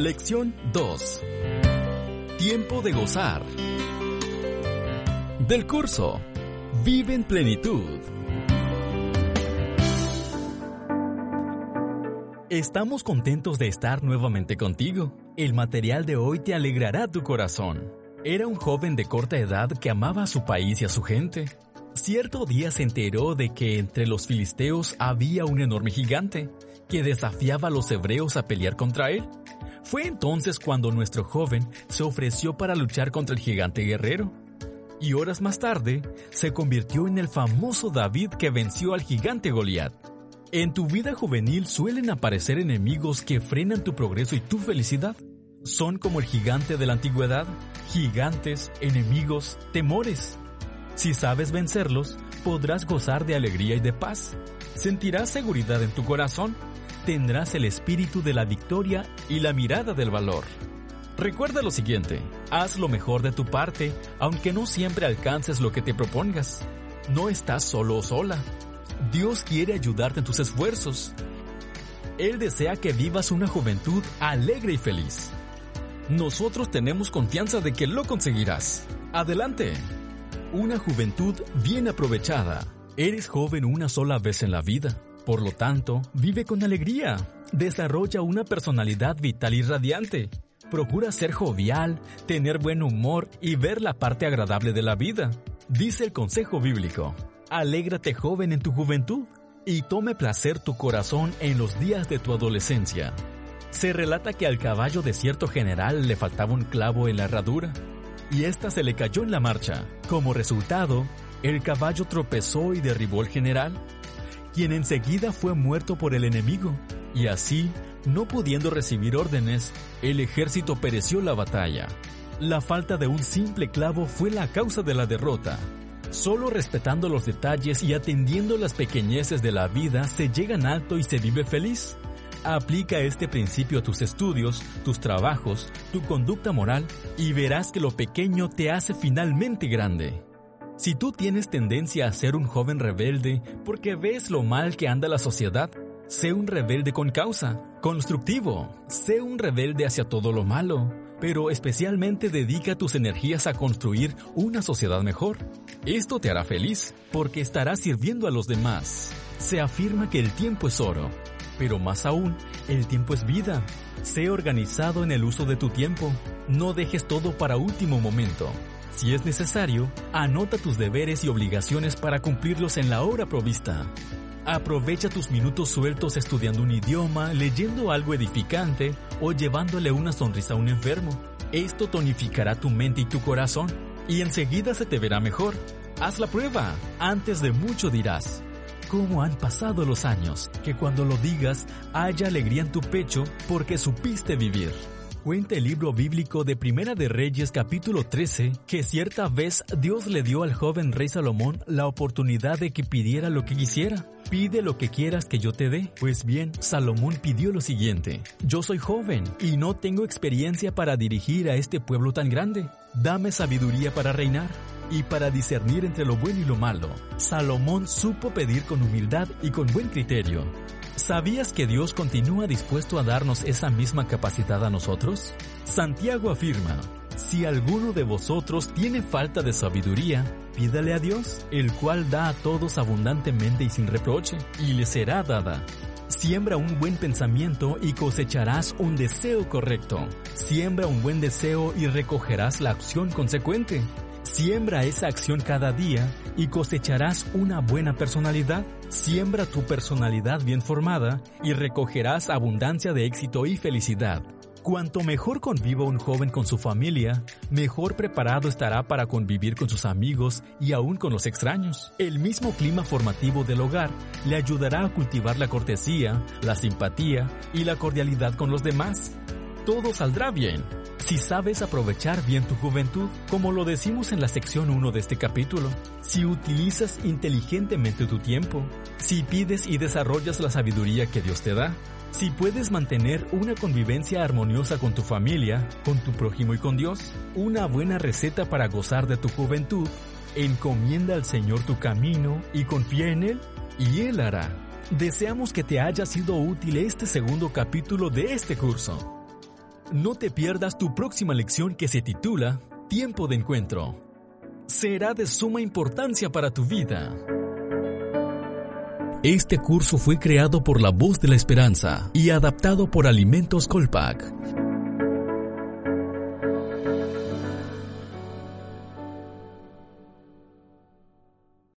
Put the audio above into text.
Lección 2. Tiempo de gozar. Del curso. Vive en plenitud. Estamos contentos de estar nuevamente contigo. El material de hoy te alegrará tu corazón. Era un joven de corta edad que amaba a su país y a su gente. Cierto día se enteró de que entre los filisteos había un enorme gigante que desafiaba a los hebreos a pelear contra él. Fue entonces cuando nuestro joven se ofreció para luchar contra el gigante guerrero. Y horas más tarde, se convirtió en el famoso David que venció al gigante Goliat. En tu vida juvenil suelen aparecer enemigos que frenan tu progreso y tu felicidad. Son como el gigante de la antigüedad, gigantes, enemigos, temores. Si sabes vencerlos, podrás gozar de alegría y de paz. Sentirás seguridad en tu corazón tendrás el espíritu de la victoria y la mirada del valor. Recuerda lo siguiente, haz lo mejor de tu parte, aunque no siempre alcances lo que te propongas. No estás solo o sola. Dios quiere ayudarte en tus esfuerzos. Él desea que vivas una juventud alegre y feliz. Nosotros tenemos confianza de que lo conseguirás. Adelante. Una juventud bien aprovechada. Eres joven una sola vez en la vida. Por lo tanto, vive con alegría, desarrolla una personalidad vital y radiante, procura ser jovial, tener buen humor y ver la parte agradable de la vida. Dice el consejo bíblico, alégrate joven en tu juventud y tome placer tu corazón en los días de tu adolescencia. Se relata que al caballo de cierto general le faltaba un clavo en la herradura y ésta se le cayó en la marcha. Como resultado, el caballo tropezó y derribó al general quien enseguida fue muerto por el enemigo, y así, no pudiendo recibir órdenes, el ejército pereció la batalla. La falta de un simple clavo fue la causa de la derrota. Solo respetando los detalles y atendiendo las pequeñeces de la vida se llegan alto y se vive feliz. Aplica este principio a tus estudios, tus trabajos, tu conducta moral y verás que lo pequeño te hace finalmente grande. Si tú tienes tendencia a ser un joven rebelde porque ves lo mal que anda la sociedad, sé un rebelde con causa, constructivo, sé un rebelde hacia todo lo malo, pero especialmente dedica tus energías a construir una sociedad mejor. Esto te hará feliz porque estarás sirviendo a los demás. Se afirma que el tiempo es oro, pero más aún, el tiempo es vida. Sé organizado en el uso de tu tiempo. No dejes todo para último momento. Si es necesario, anota tus deberes y obligaciones para cumplirlos en la hora provista. Aprovecha tus minutos sueltos estudiando un idioma, leyendo algo edificante o llevándole una sonrisa a un enfermo. Esto tonificará tu mente y tu corazón y enseguida se te verá mejor. Haz la prueba. Antes de mucho dirás, ¿cómo han pasado los años? Que cuando lo digas haya alegría en tu pecho porque supiste vivir. Cuenta el libro bíblico de Primera de Reyes capítulo 13 que cierta vez Dios le dio al joven rey Salomón la oportunidad de que pidiera lo que quisiera. Pide lo que quieras que yo te dé. Pues bien, Salomón pidió lo siguiente. Yo soy joven y no tengo experiencia para dirigir a este pueblo tan grande. Dame sabiduría para reinar y para discernir entre lo bueno y lo malo. Salomón supo pedir con humildad y con buen criterio. ¿Sabías que Dios continúa dispuesto a darnos esa misma capacidad a nosotros? Santiago afirma, si alguno de vosotros tiene falta de sabiduría, pídale a Dios, el cual da a todos abundantemente y sin reproche, y le será dada. Siembra un buen pensamiento y cosecharás un deseo correcto. Siembra un buen deseo y recogerás la acción consecuente. Siembra esa acción cada día y cosecharás una buena personalidad. Siembra tu personalidad bien formada y recogerás abundancia de éxito y felicidad. Cuanto mejor conviva un joven con su familia, mejor preparado estará para convivir con sus amigos y aún con los extraños. El mismo clima formativo del hogar le ayudará a cultivar la cortesía, la simpatía y la cordialidad con los demás. Todo saldrá bien si sabes aprovechar bien tu juventud, como lo decimos en la sección 1 de este capítulo, si utilizas inteligentemente tu tiempo, si pides y desarrollas la sabiduría que Dios te da, si puedes mantener una convivencia armoniosa con tu familia, con tu prójimo y con Dios, una buena receta para gozar de tu juventud, encomienda al Señor tu camino y confía en Él, y Él hará. Deseamos que te haya sido útil este segundo capítulo de este curso. No te pierdas tu próxima lección que se titula Tiempo de Encuentro. Será de suma importancia para tu vida. Este curso fue creado por La Voz de la Esperanza y adaptado por Alimentos Colpac.